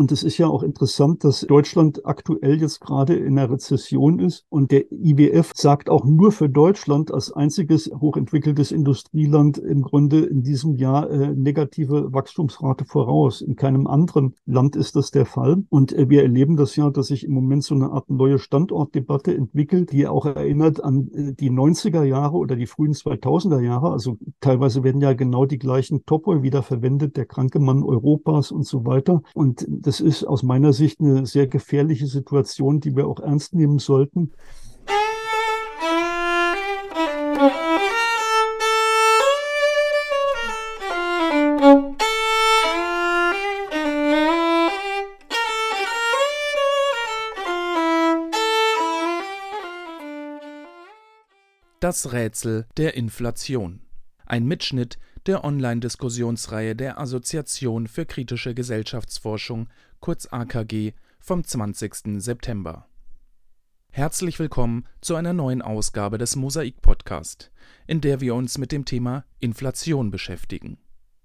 Und es ist ja auch interessant, dass Deutschland aktuell jetzt gerade in einer Rezession ist. Und der IWF sagt auch nur für Deutschland als einziges hochentwickeltes Industrieland im Grunde in diesem Jahr äh, negative Wachstumsrate voraus. In keinem anderen Land ist das der Fall. Und äh, wir erleben das ja, dass sich im Moment so eine Art neue Standortdebatte entwickelt, die auch erinnert an äh, die 90er Jahre oder die frühen 2000er Jahre. Also teilweise werden ja genau die gleichen Topoi wieder verwendet, der kranke Mann Europas und so weiter. Und das ist aus meiner Sicht eine sehr gefährliche Situation, die wir auch ernst nehmen sollten. Das Rätsel der Inflation. Ein Mitschnitt der Online-Diskussionsreihe der Assoziation für kritische Gesellschaftsforschung, kurz AKG, vom 20. September. Herzlich willkommen zu einer neuen Ausgabe des Mosaik Podcast, in der wir uns mit dem Thema Inflation beschäftigen.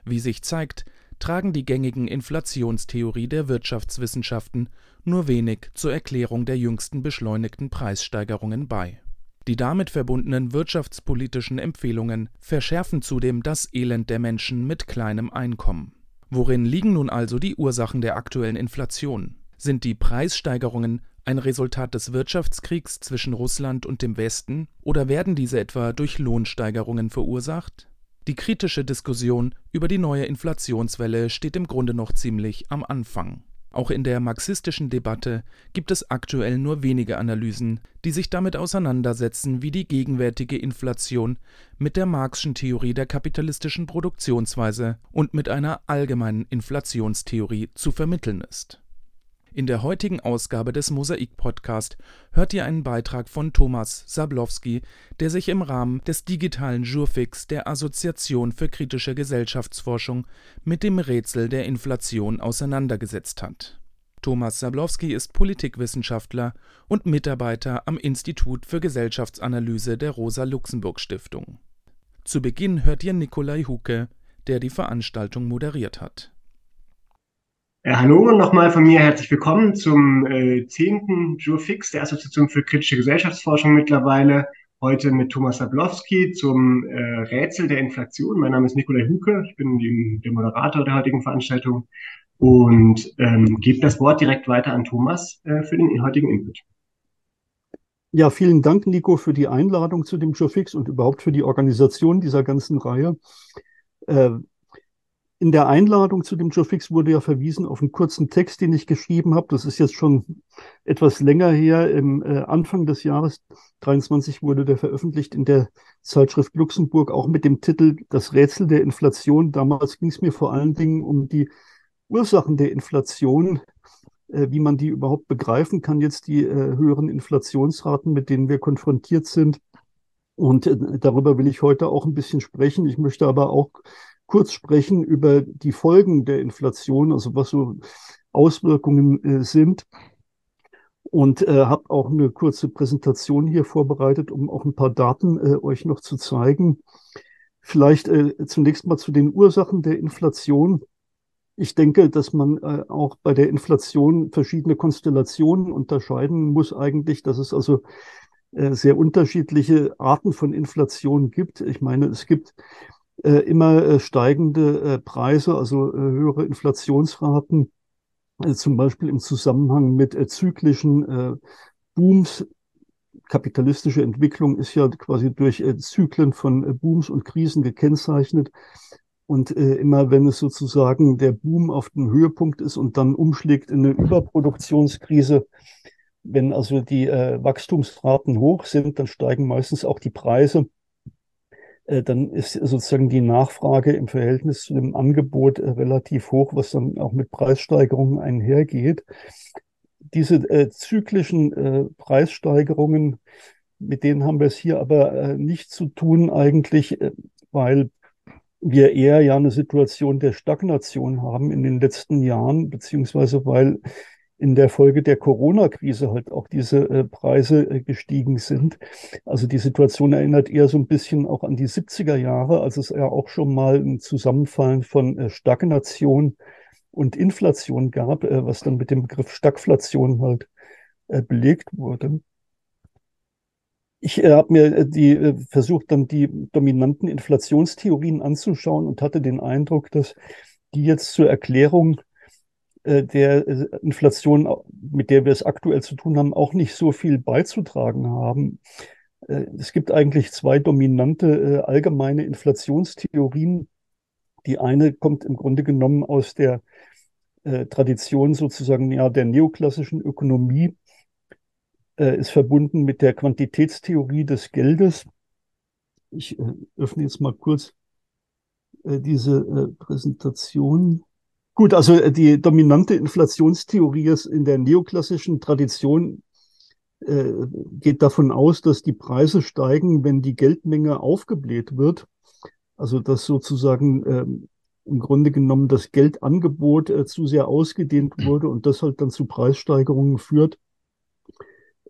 Wie sich zeigt, tragen die gängigen Inflationstheorie der Wirtschaftswissenschaften nur wenig zur Erklärung der jüngsten beschleunigten Preissteigerungen bei die damit verbundenen wirtschaftspolitischen Empfehlungen verschärfen zudem das Elend der Menschen mit kleinem Einkommen. Worin liegen nun also die Ursachen der aktuellen Inflation? Sind die Preissteigerungen ein Resultat des Wirtschaftskriegs zwischen Russland und dem Westen oder werden diese etwa durch Lohnsteigerungen verursacht? Die kritische Diskussion über die neue Inflationswelle steht im Grunde noch ziemlich am Anfang. Auch in der marxistischen Debatte gibt es aktuell nur wenige Analysen, die sich damit auseinandersetzen, wie die gegenwärtige Inflation mit der Marxschen Theorie der kapitalistischen Produktionsweise und mit einer allgemeinen Inflationstheorie zu vermitteln ist in der heutigen Ausgabe des Mosaik-Podcast hört ihr einen Beitrag von Thomas Sablowski, der sich im Rahmen des digitalen Jurfix der Assoziation für kritische Gesellschaftsforschung mit dem Rätsel der Inflation auseinandergesetzt hat. Thomas Sablowski ist Politikwissenschaftler und Mitarbeiter am Institut für Gesellschaftsanalyse der Rosa-Luxemburg-Stiftung. Zu Beginn hört ihr Nikolai Huke, der die Veranstaltung moderiert hat. Ja, hallo nochmal von mir, herzlich willkommen zum äh, 10. Jurfix der Assoziation für kritische Gesellschaftsforschung mittlerweile. Heute mit Thomas Sablowski zum äh, Rätsel der Inflation. Mein Name ist Nikolai Huke, ich bin die, der Moderator der heutigen Veranstaltung und ähm, gebe das Wort direkt weiter an Thomas äh, für den heutigen Input. Ja, vielen Dank, Nico, für die Einladung zu dem Jurfix und überhaupt für die Organisation dieser ganzen Reihe. Äh, in der Einladung zu dem Jofix wurde ja verwiesen auf einen kurzen Text, den ich geschrieben habe. Das ist jetzt schon etwas länger her. Im äh, Anfang des Jahres 23 wurde der veröffentlicht in der Zeitschrift Luxemburg, auch mit dem Titel Das Rätsel der Inflation. Damals ging es mir vor allen Dingen um die Ursachen der Inflation, äh, wie man die überhaupt begreifen kann, jetzt die äh, höheren Inflationsraten, mit denen wir konfrontiert sind. Und äh, darüber will ich heute auch ein bisschen sprechen. Ich möchte aber auch kurz sprechen über die Folgen der Inflation, also was so Auswirkungen äh, sind. Und äh, habe auch eine kurze Präsentation hier vorbereitet, um auch ein paar Daten äh, euch noch zu zeigen. Vielleicht äh, zunächst mal zu den Ursachen der Inflation. Ich denke, dass man äh, auch bei der Inflation verschiedene Konstellationen unterscheiden muss eigentlich, dass es also äh, sehr unterschiedliche Arten von Inflation gibt. Ich meine, es gibt immer äh, steigende äh, Preise, also äh, höhere Inflationsraten, äh, zum Beispiel im Zusammenhang mit äh, zyklischen Booms. Kapitalistische Entwicklung ist ja quasi durch Zyklen von Booms und Krisen gekennzeichnet. Und immer wenn es sozusagen der Boom auf dem Höhepunkt ist und dann umschlägt in eine Überproduktionskrise, wenn also die Wachstumsraten hoch sind, dann steigen meistens auch die Preise äh, dann ist sozusagen die Nachfrage im Verhältnis zu dem Angebot äh, relativ hoch, was dann auch mit Preissteigerungen einhergeht. Diese äh, zyklischen äh, Preissteigerungen, mit denen haben wir es hier aber äh, nicht zu tun eigentlich, äh, weil wir eher ja eine Situation der Stagnation haben in den letzten Jahren, beziehungsweise weil in der Folge der Corona-Krise halt auch diese äh, Preise äh, gestiegen sind. Also die Situation erinnert eher so ein bisschen auch an die 70er Jahre, als es ja auch schon mal ein Zusammenfallen von äh, Stagnation und Inflation gab, äh, was dann mit dem Begriff Stagflation halt belegt wurde. Ich habe mir die versucht, dann die dominanten Inflationstheorien anzuschauen und hatte den Eindruck, dass die jetzt zur Erklärung der äh, Inflation, mit der wir es aktuell zu tun haben, auch nicht so viel beizutragen haben. Äh, es gibt eigentlich zwei dominante allgemeine Inflationstheorien. Die eine kommt im Grunde genommen aus der Tradition sozusagen ja der neoklassischen Ökonomie, ist verbunden mit der Quantitätstheorie des Geldes. Ich öffne jetzt mal kurz diese Präsentation. Gut, also äh, die dominante Inflationstheorie ist in der neoklassischen Tradition äh, geht davon aus, dass die Preise steigen, wenn die Geldmenge aufgebläht wird. Also dass sozusagen äh, im Grunde genommen das Geldangebot äh, zu sehr ausgedehnt wurde und das halt dann zu Preissteigerungen führt.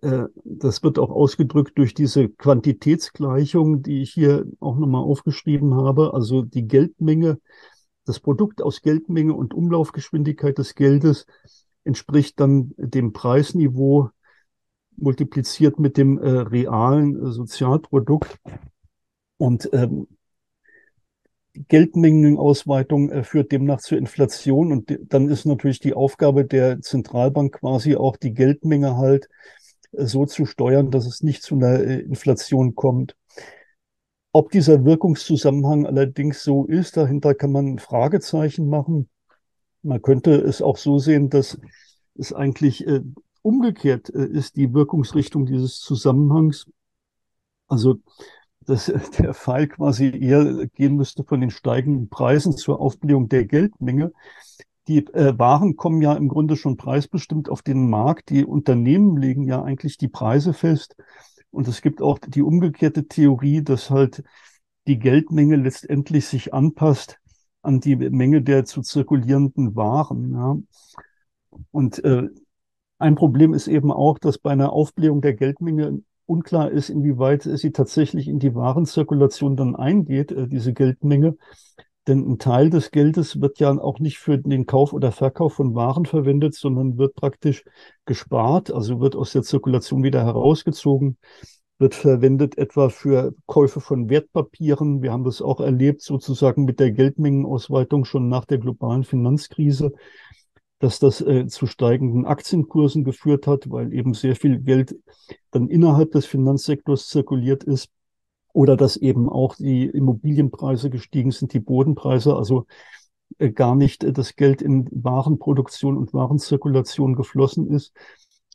Äh, das wird auch ausgedrückt durch diese Quantitätsgleichung, die ich hier auch nochmal aufgeschrieben habe. Also die Geldmenge das Produkt aus Geldmenge und Umlaufgeschwindigkeit des Geldes entspricht dann dem Preisniveau multipliziert mit dem äh, realen äh, Sozialprodukt. Und ähm, Geldmengenausweitung äh, führt demnach zur Inflation. Und dann ist natürlich die Aufgabe der Zentralbank quasi auch die Geldmenge halt äh, so zu steuern, dass es nicht zu einer äh, Inflation kommt. Ob dieser Wirkungszusammenhang allerdings so ist, dahinter kann man ein Fragezeichen machen. Man könnte es auch so sehen, dass es eigentlich äh, umgekehrt äh, ist, die Wirkungsrichtung dieses Zusammenhangs. Also, dass der Fall quasi eher gehen müsste von den steigenden Preisen zur Aufblähung der Geldmenge. Die äh, Waren kommen ja im Grunde schon preisbestimmt auf den Markt. Die Unternehmen legen ja eigentlich die Preise fest. Und es gibt auch die umgekehrte Theorie, dass halt die Geldmenge letztendlich sich anpasst an die Menge der zu zirkulierenden Waren. Ja. Und äh, ein Problem ist eben auch, dass bei einer Aufblähung der Geldmenge unklar ist, inwieweit sie tatsächlich in die Warenzirkulation dann eingeht, äh, diese Geldmenge. Denn ein Teil des Geldes wird ja auch nicht für den Kauf oder Verkauf von Waren verwendet, sondern wird praktisch gespart, also wird aus der Zirkulation wieder herausgezogen, wird verwendet etwa für Käufe von Wertpapieren. Wir haben das auch erlebt, sozusagen mit der Geldmengenausweitung schon nach der globalen Finanzkrise, dass das äh, zu steigenden Aktienkursen geführt hat, weil eben sehr viel Geld dann innerhalb des Finanzsektors zirkuliert ist oder dass eben auch die Immobilienpreise gestiegen sind, die Bodenpreise, also äh, gar nicht äh, das Geld in Warenproduktion und Warenzirkulation geflossen ist,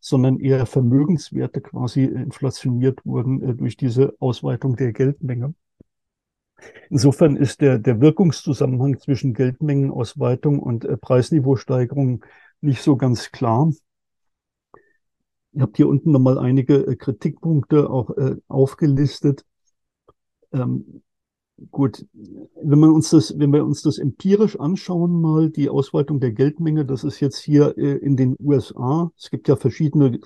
sondern eher Vermögenswerte quasi inflationiert wurden äh, durch diese Ausweitung der Geldmenge. Insofern ist der, der Wirkungszusammenhang zwischen Geldmengenausweitung und Preisniveausteigerung nicht so ganz klar. Ich habe hier unten nochmal einige Kritikpunkte auch aufgelistet. Ähm, gut, wenn man uns das, wenn wir uns das empirisch anschauen, mal die Ausweitung der Geldmenge, das ist jetzt hier äh, in den USA. Es gibt ja verschiedene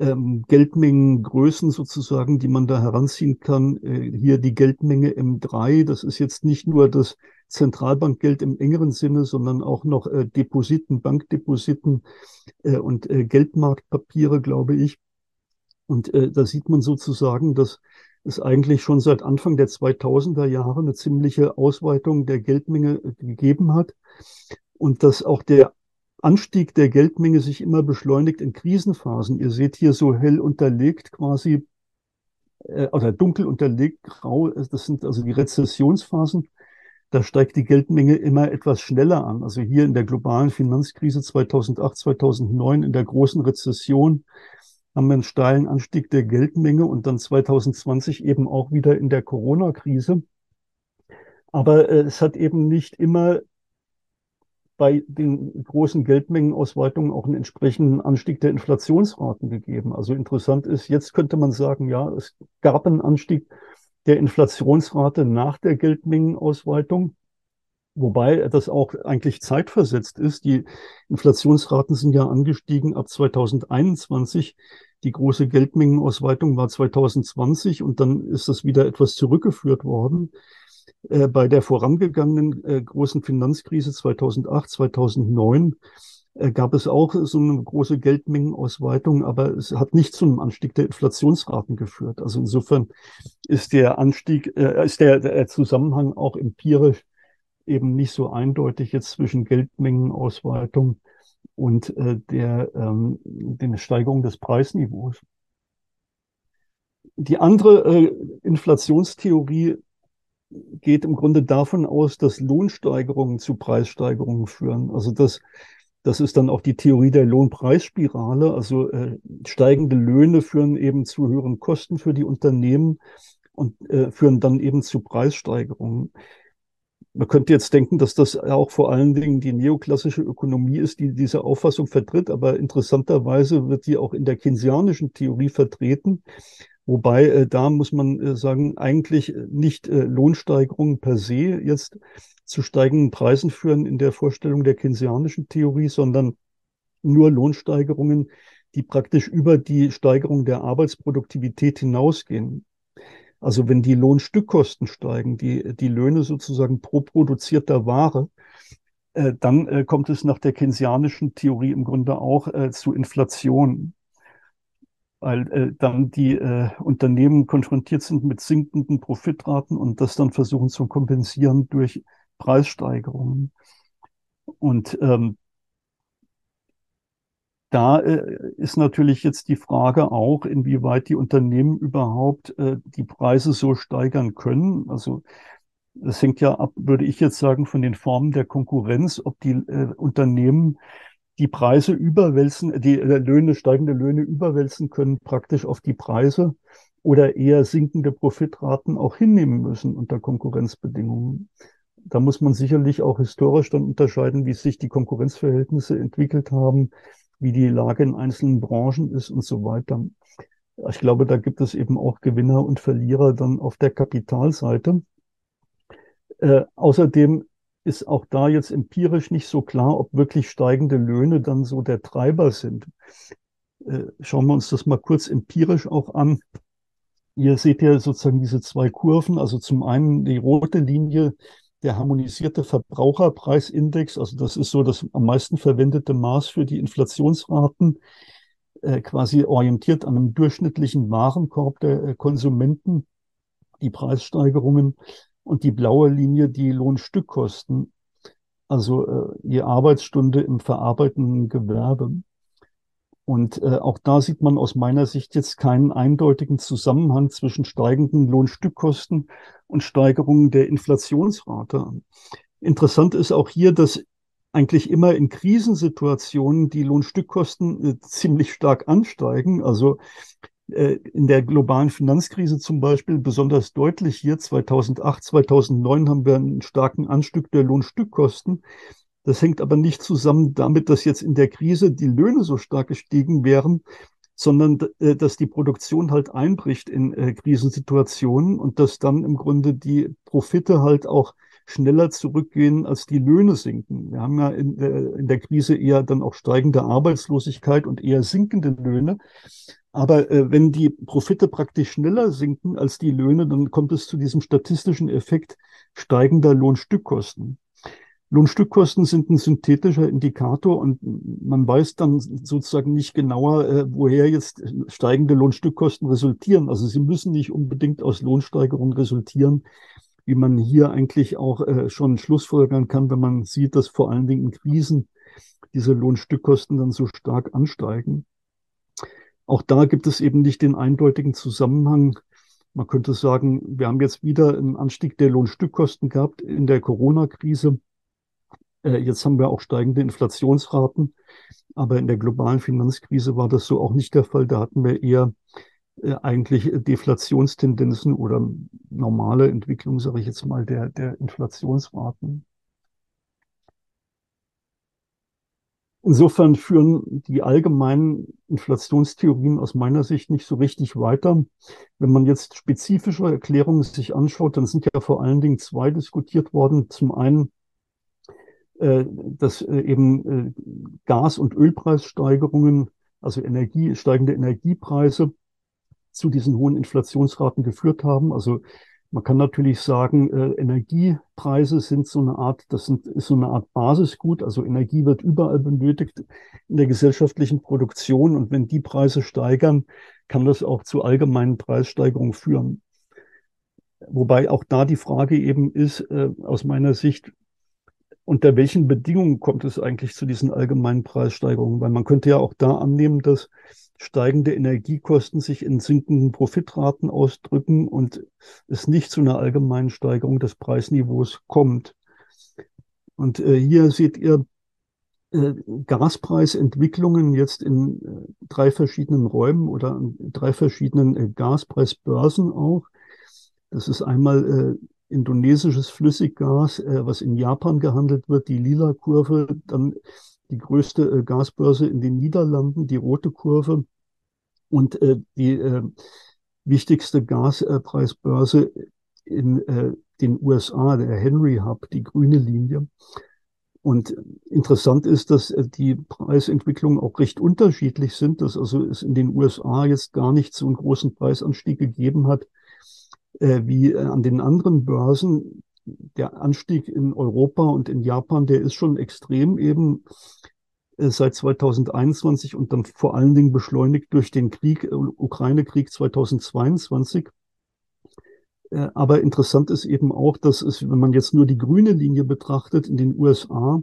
ähm, Geldmengengrößen sozusagen, die man da heranziehen kann. Äh, hier die Geldmenge M3, das ist jetzt nicht nur das Zentralbankgeld im engeren Sinne, sondern auch noch äh, Depositen, Bankdepositen äh, und äh, Geldmarktpapiere, glaube ich. Und äh, da sieht man sozusagen, dass es eigentlich schon seit Anfang der 2000er Jahre eine ziemliche Ausweitung der Geldmenge äh, gegeben hat und dass auch der Anstieg der Geldmenge sich immer beschleunigt in Krisenphasen. Ihr seht hier so hell unterlegt quasi äh, oder dunkel unterlegt grau, äh, das sind also die Rezessionsphasen. Da steigt die Geldmenge immer etwas schneller an. Also hier in der globalen Finanzkrise 2008, 2009, in der großen Rezession haben wir einen steilen Anstieg der Geldmenge und dann 2020 eben auch wieder in der Corona-Krise. Aber äh, es hat eben nicht immer bei den großen Geldmengenausweitungen auch einen entsprechenden Anstieg der Inflationsraten gegeben. Also interessant ist, jetzt könnte man sagen, ja, es gab einen Anstieg der Inflationsrate nach der Geldmengenausweitung. Wobei das auch eigentlich zeitversetzt ist. Die Inflationsraten sind ja angestiegen ab 2021. Die große Geldmengenausweitung war 2020 und dann ist das wieder etwas zurückgeführt worden. äh, bei der vorangegangenen äh, großen Finanzkrise 2008, 2009 äh, gab es auch so eine große Geldmengenausweitung, aber es hat nicht zu einem Anstieg der Inflationsraten geführt. Also insofern ist der Anstieg, äh, ist der, der Zusammenhang auch empirisch eben nicht so eindeutig jetzt zwischen Geldmengenausweitung und äh, der, ähm, den Steigerung des Preisniveaus. Die andere äh, Inflationstheorie geht im Grunde davon aus, dass Lohnsteigerungen zu Preissteigerungen führen. Also das, das ist dann auch die Theorie der Lohnpreisspirale. Also äh, steigende Löhne führen eben zu höheren Kosten für die Unternehmen und äh, führen dann eben zu Preissteigerungen. Man könnte jetzt denken, dass das auch vor allen Dingen die neoklassische Ökonomie ist, die diese Auffassung vertritt, aber interessanterweise wird die auch in der keynesianischen Theorie vertreten. Wobei äh, da muss man äh, sagen, eigentlich nicht äh, Lohnsteigerungen per se jetzt zu steigenden Preisen führen in der Vorstellung der keynesianischen Theorie, sondern nur Lohnsteigerungen, die praktisch über die Steigerung der Arbeitsproduktivität hinausgehen. Also wenn die Lohnstückkosten steigen, die, die Löhne sozusagen pro produzierter Ware, äh, dann äh, kommt es nach der keynesianischen Theorie im Grunde auch äh, zu Inflation, weil dann die Unternehmen konfrontiert sind mit sinkenden Profitraten und das dann versuchen zu kompensieren durch Preissteigerungen. Und ähm, da äh, ist natürlich jetzt die Frage auch, inwieweit die Unternehmen überhaupt äh, die Preise so steigern können. Also das hängt ja ab, würde ich jetzt sagen, von den Formen der Konkurrenz, ob die äh, Unternehmen die Preise überwälzen, die Löhne, steigende Löhne überwälzen können praktisch auf die Preise oder eher sinkende Profitraten auch hinnehmen müssen unter Konkurrenzbedingungen. Da muss man sicherlich auch historisch dann unterscheiden, wie sich die Konkurrenzverhältnisse entwickelt haben wie die Lage in einzelnen Branchen ist und so weiter. Ich glaube, da gibt es eben auch Gewinner und Verlierer dann auf der Kapitalseite. Äh, außerdem ist auch da jetzt empirisch nicht so klar, ob wirklich steigende Löhne dann so der Treiber sind. Äh, schauen wir uns das mal kurz empirisch auch an. Ihr seht ja sozusagen diese zwei Kurven. Also zum einen die rote Linie der harmonisierte Verbraucherpreisindex, also das ist so das am meisten verwendete Maß für die Inflationsraten, äh, quasi orientiert an einem durchschnittlichen Warenkorb der äh, Konsumenten, die Preissteigerungen und die blaue Linie die Lohnstückkosten, also äh, je Arbeitsstunde im verarbeitenden Gewerbe. Und äh, auch da sieht man aus meiner Sicht jetzt keinen eindeutigen Zusammenhang zwischen steigenden Lohnstückkosten und Steigerungen der Inflationsrate. Interessant ist auch hier, dass eigentlich immer in Krisensituationen die Lohnstückkosten äh, ziemlich stark ansteigen. Also äh, in der globalen Finanzkrise zum Beispiel besonders deutlich hier 2008, 2009 haben wir einen starken Anstieg der Lohnstückkosten. Das hängt aber nicht zusammen damit, dass jetzt in der Krise die Löhne so stark gestiegen wären, sondern äh, dass die Produktion halt einbricht in äh, Krisensituationen und dass dann im Grunde die Profite halt auch schneller zurückgehen, als die Löhne sinken. Wir haben ja in der, in der Krise eher dann auch steigende Arbeitslosigkeit und eher sinkende Löhne. Aber äh, wenn die Profite praktisch schneller sinken als die Löhne, dann kommt es zu diesem statistischen Effekt steigender Lohnstückkosten. Lohnstückkosten sind ein synthetischer Indikator und man weiß dann sozusagen nicht genauer, äh, woher jetzt steigende Lohnstückkosten resultieren. Also sie müssen nicht unbedingt aus Lohnsteigerungen resultieren, wie man hier eigentlich auch äh, schon schlussfolgern kann, wenn man sieht, dass vor allen Dingen in Krisen diese Lohnstückkosten dann so stark ansteigen. Auch da gibt es eben nicht den eindeutigen Zusammenhang. Man könnte sagen, wir haben jetzt wieder einen Anstieg der Lohnstückkosten gehabt in der Corona-Krise jetzt haben wir auch steigende Inflationsraten, aber in der globalen Finanzkrise war das so auch nicht der Fall. Da hatten wir eher äh, eigentlich Deflationstendenzen oder normale Entwicklung, sage ich jetzt mal, der, der Inflationsraten. Insofern führen die allgemeinen Inflationstheorien aus meiner Sicht nicht so richtig weiter. Wenn man jetzt spezifische Erklärungen sich anschaut, dann sind ja vor allen Dingen zwei diskutiert worden. Zum einen äh, dass äh, eben äh, Gas- und Ölpreissteigerungen, also Energie, steigende Energiepreise zu diesen hohen Inflationsraten geführt haben. Also Man kann natürlich sagen, äh, Energiepreise sind so eine Art, das sind, ist so eine Art Basisgut. Also Energie wird überall benötigt in der gesellschaftlichen Produktion. Und wenn die Preise steigern, kann das auch zu allgemeinen Preissteigerungen führen. Wobei auch da die Frage eben ist, äh, aus meiner Sicht, unter welchen Bedingungen kommt es eigentlich zu diesen allgemeinen Preissteigerungen? Weil man könnte ja auch da annehmen, dass steigende Energiekosten sich in sinkenden Profitraten ausdrücken und es nicht zu einer allgemeinen Steigerung des Preisniveaus kommt. Und äh, hier seht ihr äh, Gaspreisentwicklungen jetzt in äh, drei verschiedenen Räumen oder an drei verschiedenen äh, Gaspreisbörsen auch. Das ist einmal äh, indonesisches Flüssiggas, äh, was in Japan gehandelt wird, die lila Kurve, dann die größte äh, Gasbörse in den Niederlanden, die rote Kurve und äh, die äh, wichtigste Gaspreisbörse in äh, den USA, der Henry Hub, die grüne Linie. Und interessant ist, dass äh, die Preisentwicklungen auch recht unterschiedlich sind, dass also es in den USA jetzt gar nicht so einen großen Preisanstieg gegeben hat äh, wie äh, an den anderen Börsen der Anstieg in Europa und in Japan, der ist schon extrem eben äh, seit 2021 und dann vor allen Dingen beschleunigt durch den Krieg, äh, Ukraine-Krieg 2022. Äh, aber interessant ist eben auch, dass es, wenn man jetzt nur die grüne Linie betrachtet in den USA,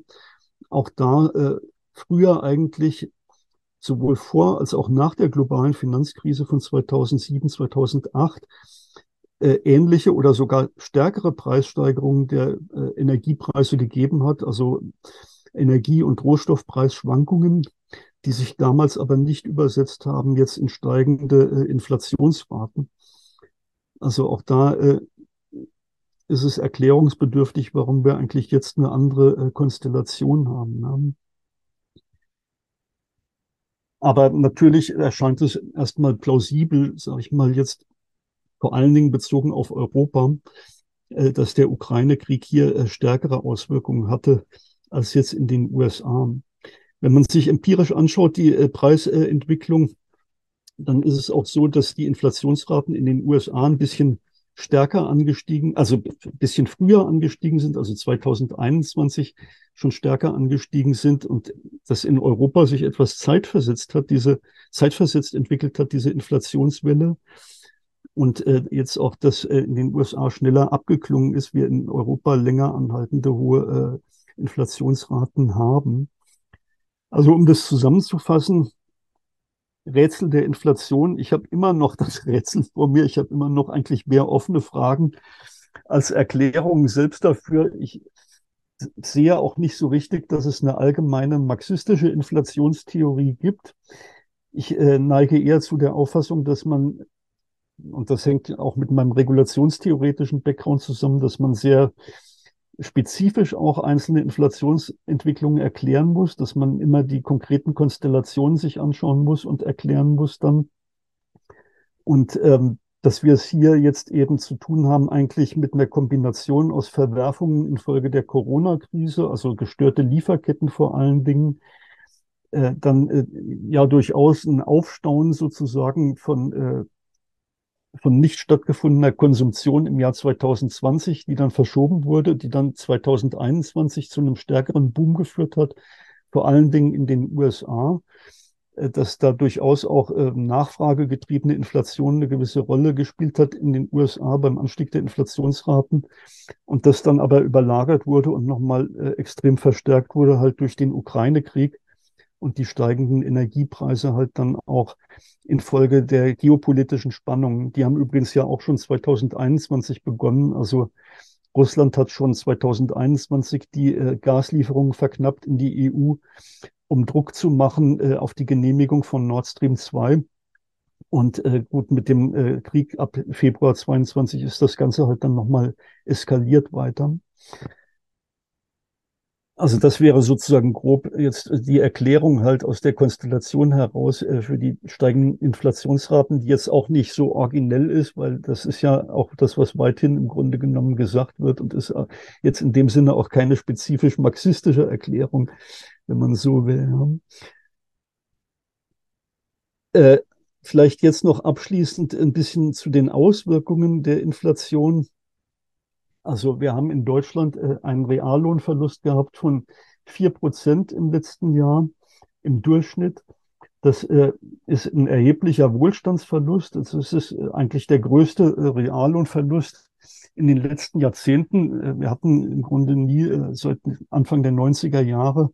auch da äh, früher eigentlich sowohl vor als auch nach der globalen Finanzkrise von 2007, 2008 äh, ähnliche oder sogar stärkere Preissteigerungen der äh, Energiepreise gegeben hat, also Energie- und Rohstoffpreisschwankungen, die sich damals aber nicht übersetzt haben jetzt in steigende äh, Inflationsraten. Also auch da äh, ist es erklärungsbedürftig, warum wir eigentlich jetzt eine andere äh, Konstellation haben. Ne? Aber natürlich erscheint es erstmal plausibel, sage ich mal jetzt vor allen Dingen bezogen auf Europa, äh, dass der Ukraine-Krieg hier äh, stärkere Auswirkungen hatte als jetzt in den USA. Wenn man sich empirisch anschaut, die äh, Preisentwicklung, dann ist es auch so, dass die Inflationsraten in den USA ein bisschen stärker angestiegen, also ein bisschen früher angestiegen sind, also 2021 schon stärker angestiegen sind und dass in Europa sich etwas zeitversetzt hat, diese zeitversetzt entwickelt hat, diese Inflationswelle und äh, jetzt auch das äh, in den USA schneller abgeklungen ist, wir in Europa länger anhaltende hohe äh, Inflationsraten haben. Also um das zusammenzufassen, Rätsel der Inflation. Ich habe immer noch das Rätsel vor mir. Ich habe immer noch eigentlich mehr offene Fragen als Erklärungen selbst dafür. Ich sehe auch nicht so richtig, dass es eine allgemeine marxistische Inflationstheorie gibt. Ich äh, neige eher zu der Auffassung, dass man und das hängt auch mit meinem regulationstheoretischen Background zusammen, dass man sehr spezifisch auch einzelne Inflationsentwicklungen erklären muss, dass man immer die konkreten Konstellationen sich anschauen muss und erklären muss dann. Und ähm, dass wir es hier jetzt eben zu tun haben, eigentlich mit einer Kombination aus Verwerfungen infolge der Corona-Krise, also gestörte Lieferketten vor allen Dingen, äh, dann äh, ja durchaus ein Aufstauen sozusagen von äh, von nicht stattgefundener Konsumption im Jahr 2020, die dann verschoben wurde, die dann 2021 zu einem stärkeren Boom geführt hat, vor allen Dingen in den USA, äh, dass da durchaus auch äh, nachfragegetriebene Inflation eine gewisse Rolle gespielt hat in den USA beim Anstieg der Inflationsraten und das dann aber überlagert wurde und nochmal äh, extrem verstärkt wurde halt durch den Ukraine-Krieg und die steigenden Energiepreise halt dann auch infolge der geopolitischen Spannungen. Die haben übrigens ja auch schon 2021 begonnen. Also Russland hat schon 2021 die äh, Gaslieferungen verknappt in die EU, um Druck zu machen äh, auf die Genehmigung von Nord Stream 2. Und äh, gut, mit dem äh, Krieg ab Februar 22 ist das Ganze halt dann nochmal eskaliert weiter. Also das wäre sozusagen grob jetzt die Erklärung halt aus der Konstellation heraus äh, für die steigenden Inflationsraten, die jetzt auch nicht so originell ist, weil das ist ja auch das, was weithin im Grunde genommen gesagt wird und ist äh, jetzt in dem Sinne auch keine spezifisch marxistische Erklärung, wenn man so will. Äh, vielleicht jetzt noch abschließend ein bisschen zu den Auswirkungen der Inflation Also wir haben in Deutschland äh, einen Reallohnverlust gehabt von vier Prozent im letzten Jahr im Durchschnitt. Das äh, ist ein erheblicher Wohlstandsverlust. Das ist äh, eigentlich der größte Reallohnverlust in den letzten Jahrzehnten. Wir hatten im Grunde nie seit Anfang der 90er Jahre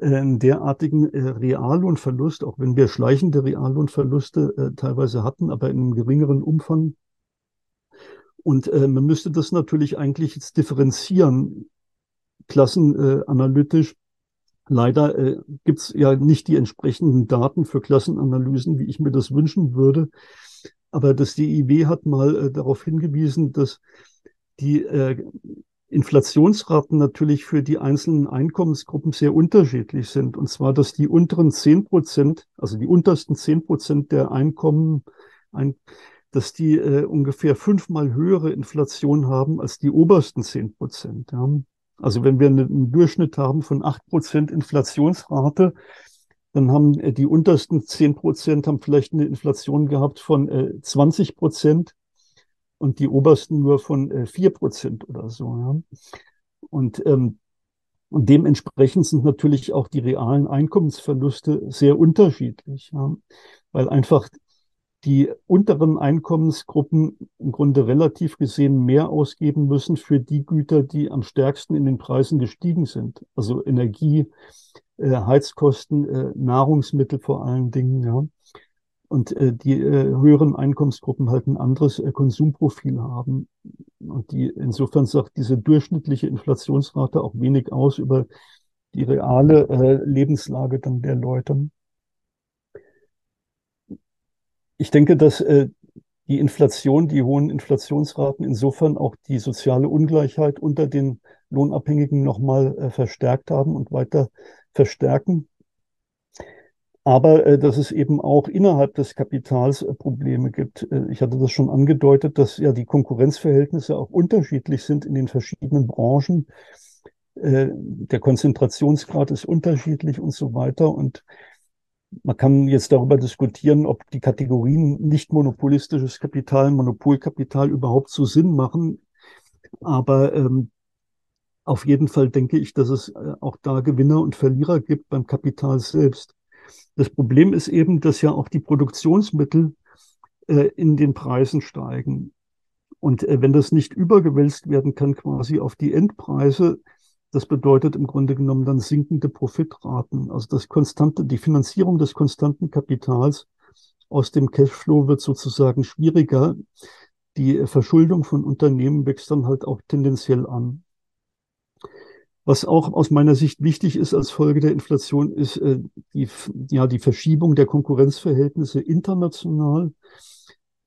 einen derartigen Reallohnverlust, auch wenn wir schleichende Reallohnverluste teilweise hatten, aber in einem geringeren Umfang. Und man müsste das natürlich eigentlich jetzt differenzieren, klassenanalytisch Leider äh, gibt es ja nicht die entsprechenden Daten für Klassenanalysen, wie ich mir das wünschen würde. Aber das DIW hat mal äh, darauf hingewiesen, dass die äh, Inflationsraten natürlich für die einzelnen Einkommensgruppen sehr unterschiedlich sind. Und zwar, dass die unteren zehn Prozent, also die untersten zehn Prozent der Einkommen, ein, dass die äh, ungefähr fünfmal höhere Inflation haben als die obersten zehn Prozent. Ja. Also wenn wir einen Durchschnitt haben von acht Prozent Inflationsrate, dann haben äh, die untersten zehn Prozent haben vielleicht eine Inflation gehabt von äh, 20 Prozent und die obersten nur von äh, vier Prozent oder so. Ja. Und, ähm, und dementsprechend sind natürlich auch die realen Einkommensverluste sehr unterschiedlich, ja, weil einfach die unteren Einkommensgruppen im Grunde relativ gesehen mehr ausgeben müssen für die Güter, die am stärksten in den Preisen gestiegen sind. Also Energie, äh, Heizkosten, äh, Nahrungsmittel vor allen Dingen, ja. Und äh, die äh, höheren Einkommensgruppen halt ein anderes äh, Konsumprofil haben. Und die insofern sagt diese durchschnittliche Inflationsrate auch wenig aus über die reale äh, Lebenslage dann der Leute. Ich denke, dass äh, die Inflation, die hohen Inflationsraten insofern auch die soziale Ungleichheit unter den Lohnabhängigen nochmal äh, verstärkt haben und weiter verstärken. Aber äh, dass es eben auch innerhalb des Kapitals äh, Probleme gibt. Äh, ich hatte das schon angedeutet, dass ja die Konkurrenzverhältnisse auch unterschiedlich sind in den verschiedenen Branchen. Äh, der Konzentrationsgrad ist unterschiedlich und so weiter. Und man kann jetzt darüber diskutieren, ob die Kategorien nicht monopolistisches Kapital, Monopolkapital überhaupt so Sinn machen. Aber ähm, auf jeden Fall denke ich, dass es äh, auch da Gewinner und Verlierer gibt beim Kapital selbst. Das Problem ist eben, dass ja auch die Produktionsmittel äh, in den Preisen steigen. Und äh, wenn das nicht übergewälzt werden kann quasi auf die Endpreise, das bedeutet im Grunde genommen dann sinkende Profitraten. Also das konstante, die Finanzierung des konstanten Kapitals aus dem Cashflow wird sozusagen schwieriger. Die Verschuldung von Unternehmen wächst dann halt auch tendenziell an. Was auch aus meiner Sicht wichtig ist als Folge der Inflation, ist äh, die, ja, die Verschiebung der Konkurrenzverhältnisse international.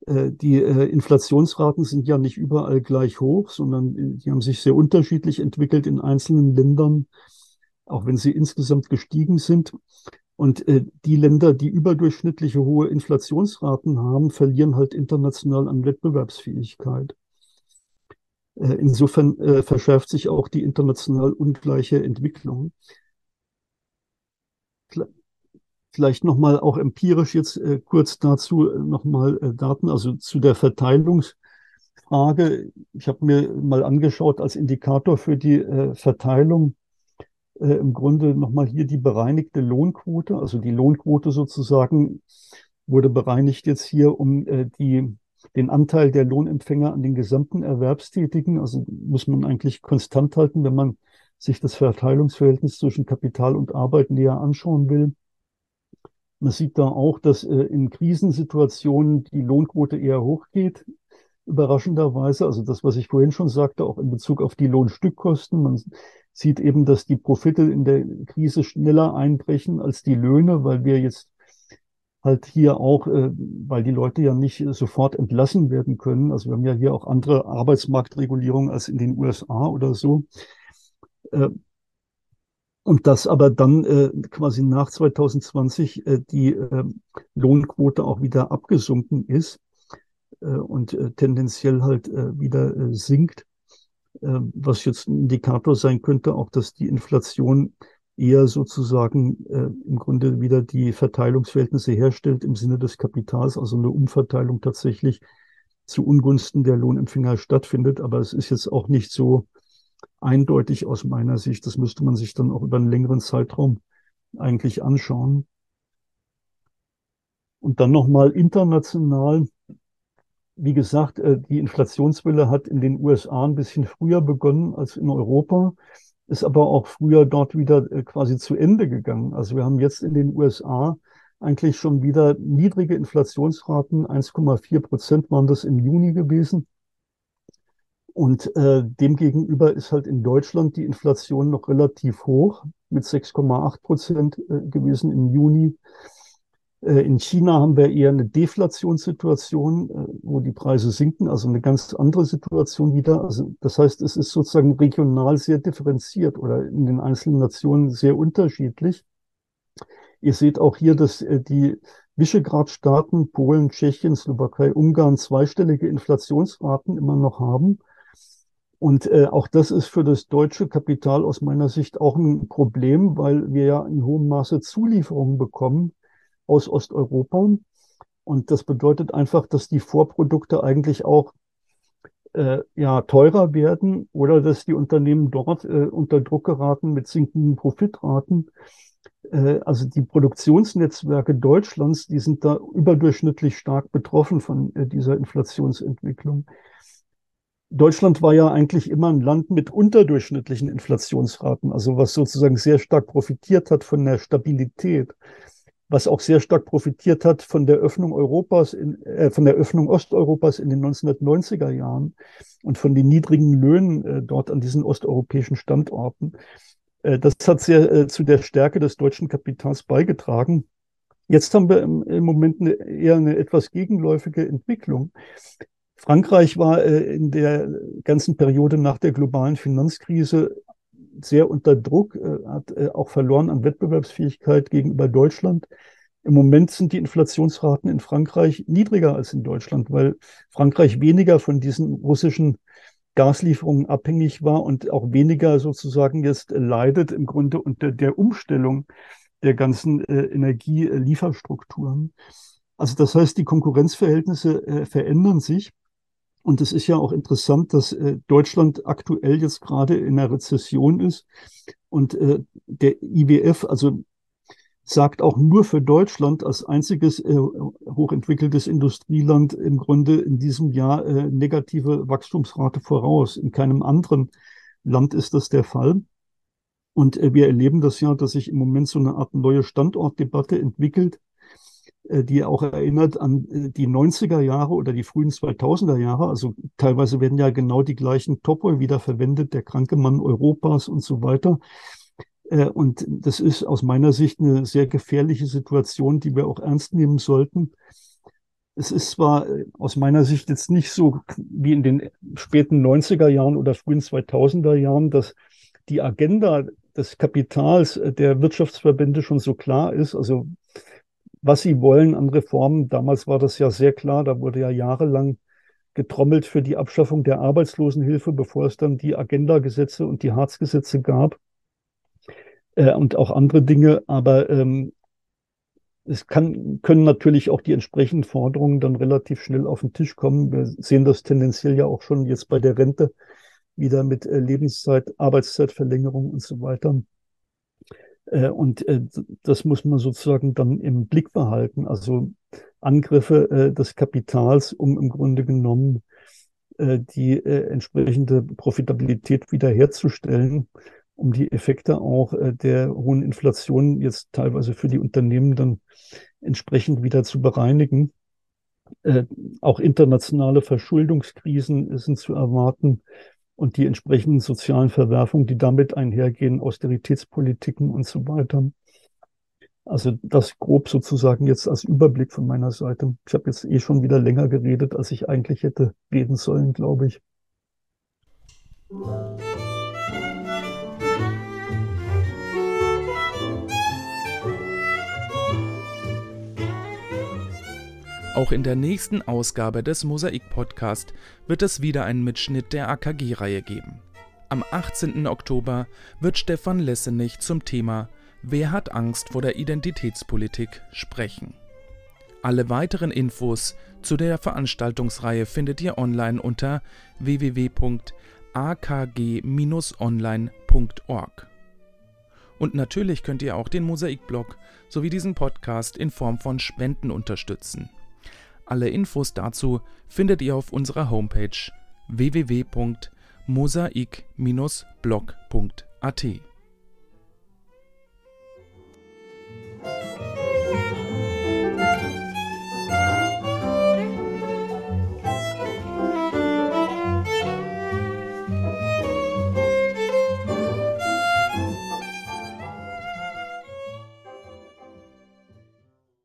Äh, die äh, Inflationsraten sind ja nicht überall gleich hoch, sondern äh, die haben sich sehr unterschiedlich entwickelt in einzelnen Ländern, auch wenn sie insgesamt gestiegen sind. Und die Länder, die überdurchschnittliche hohe Inflationsraten haben, verlieren halt international an Wettbewerbsfähigkeit. Insofern verschärft sich auch die international ungleiche Entwicklung. Vielleicht nochmal auch empirisch jetzt äh, kurz dazu äh, nochmal äh, Daten, also zu der Verteilungsfrage. Ich habe mir mal angeschaut als Indikator für die äh, Verteilung äh, im Grunde nochmal hier die bereinigte Lohnquote, also die Lohnquote sozusagen wurde bereinigt jetzt hier um äh, die, den Anteil der Lohnempfänger an den gesamten Erwerbstätigen. Also muss man eigentlich konstant halten, wenn man sich das Verteilungsverhältnis zwischen Kapital und Arbeit näher anschauen will. Man sieht da auch, dass äh, in Krisensituationen die Lohnquote eher hochgeht, überraschenderweise. Also das, was ich vorhin schon sagte, auch in Bezug auf die Lohnstückkosten. Man sieht eben, dass die Profite in der Krise schneller einbrechen als die Löhne, weil wir jetzt halt hier auch, äh, weil die Leute ja nicht sofort entlassen werden können. Also wir haben ja hier auch andere Arbeitsmarktregulierungen als in den USA oder so. Äh, und dass aber dann äh, quasi nach 2020 äh, die äh, Lohnquote auch wieder abgesunken ist äh, und äh, tendenziell halt äh, wieder äh, sinkt, äh, was jetzt ein Indikator sein könnte, auch dass die Inflation eher sozusagen äh, im Grunde wieder die Verteilungsverhältnisse herstellt im Sinne des Kapitals, also eine Umverteilung tatsächlich zu Ungunsten der Lohnempfänger stattfindet. Aber es ist jetzt auch nicht so eindeutig aus meiner Sicht. Das müsste man sich dann auch über einen längeren Zeitraum eigentlich anschauen. Und dann nochmal international. Wie gesagt, äh, die Inflationswelle hat in den USA ein bisschen früher begonnen als in Europa, ist aber auch früher dort wieder äh, quasi zu Ende gegangen. Also wir haben jetzt in den USA eigentlich schon wieder niedrige Inflationsraten. 1,4 Prozent waren das im Juni gewesen. Und äh, demgegenüber ist halt in Deutschland die Inflation noch relativ hoch mit 6,8 Prozent äh, gewesen im Juni. Äh, in China haben wir eher eine Deflationssituation, äh, wo die Preise sinken, also eine ganz andere Situation wieder. Also das heißt, es ist sozusagen regional sehr differenziert oder in den einzelnen Nationen sehr unterschiedlich. Ihr seht auch hier, dass äh, die Visegrad-Staaten, Polen, Tschechien, Slowakei, Ungarn zweistellige Inflationsraten immer noch haben. Und äh, auch das ist für das deutsche Kapital aus meiner Sicht auch ein Problem, weil wir ja in hohem Maße Zulieferungen bekommen aus Osteuropa. Und das bedeutet einfach, dass die Vorprodukte eigentlich auch äh, ja, teurer werden oder dass die Unternehmen dort äh, unter Druck geraten mit sinkenden Profitraten. Äh, also die Produktionsnetzwerke Deutschlands, die sind da überdurchschnittlich stark betroffen von äh, dieser Inflationsentwicklung. Deutschland war ja eigentlich immer ein Land mit unterdurchschnittlichen Inflationsraten, also was sozusagen sehr stark profitiert hat von der Stabilität, was auch sehr stark profitiert hat von der Öffnung Europas, in, äh, von der Öffnung Osteuropas in den 1990er Jahren und von den niedrigen Löhnen äh, dort an diesen osteuropäischen Standorten. Äh, das hat sehr äh, zu der Stärke des deutschen Kapitals beigetragen. Jetzt haben wir im, im Moment eine, eher eine etwas gegenläufige Entwicklung. Frankreich war äh, in der ganzen Periode nach der globalen Finanzkrise sehr unter Druck, äh, hat äh, auch verloren an Wettbewerbsfähigkeit gegenüber Deutschland. Im Moment sind die Inflationsraten in Frankreich niedriger als in Deutschland, weil Frankreich weniger von diesen russischen Gaslieferungen abhängig war und auch weniger sozusagen jetzt leidet im Grunde unter der Umstellung der ganzen Energielieferstrukturen. Also das heißt, die Konkurrenzverhältnisse verändern sich. Und es ist ja auch interessant, dass äh, Deutschland aktuell jetzt gerade in einer Rezession ist und äh, der IWF, also sagt auch nur für Deutschland als einziges äh, hochentwickeltes Industrieland im Grunde in diesem Jahr äh, negative Wachstumsrate voraus. In keinem anderen Land ist das der Fall. Und äh, wir erleben das ja, dass sich im Moment so eine Art neue Standortdebatte entwickelt, die auch erinnert an äh, die 90er Jahre oder die frühen 2000er Jahre. Also teilweise werden ja genau die gleichen Topoi wieder verwendet, der kranke Mann Europas und so weiter. Äh, und das ist aus meiner Sicht eine sehr gefährliche Situation, die wir auch ernst nehmen sollten. Es ist zwar aus meiner Sicht jetzt nicht so wie in den späten 90er Jahren oder frühen 2000er Jahren, dass die Agenda des Kapitals der Wirtschaftsverbände schon so klar ist. Also was sie wollen an Reformen. Damals war das ja sehr klar, da wurde ja jahrelang getrommelt für die Abschaffung der Arbeitslosenhilfe, bevor es dann die Agenda-Gesetze und die Hartz-Gesetze gab äh, und auch andere Dinge. Aber ähm, es kann, können natürlich auch die entsprechenden Forderungen dann relativ schnell auf den Tisch kommen. Wir sehen das tendenziell ja auch schon jetzt bei der Rente wieder mit äh, Lebenszeit, Arbeitszeitverlängerung und so weiter. Äh, und äh, das muss man sozusagen dann im Blick behalten. Also Angriffe äh, des Kapitals, um im Grunde genommen die entsprechende Profitabilität wiederherzustellen, um die Effekte auch der hohen Inflation jetzt teilweise für die Unternehmen dann entsprechend wieder zu bereinigen. Auch internationale Verschuldungskrisen sind zu erwarten und die entsprechenden sozialen Verwerfungen, die damit einhergehen, Austeritätspolitiken und so weiter. Also das grob sozusagen jetzt als Überblick von meiner Seite. Ich habe jetzt eh schon wieder länger geredet, als ich eigentlich hätte reden sollen, glaube ich. Auch in der nächsten Ausgabe des Mosaik Podcast wird es wieder einen Mitschnitt der AKG-Reihe geben. Am 18. Oktober wird Stefan Lessenich zum Thema Wer hat Angst vor der Identitätspolitik sprechen. Alle weiteren Infos zu der Veranstaltungsreihe findet ihr online unter www.akg-online.org. Und natürlich könnt ihr auch den Mosaikblog sowie diesen Podcast in Form von Spenden unterstützen. Alle Infos dazu findet ihr auf unserer Homepage www.mosaik-blog.at.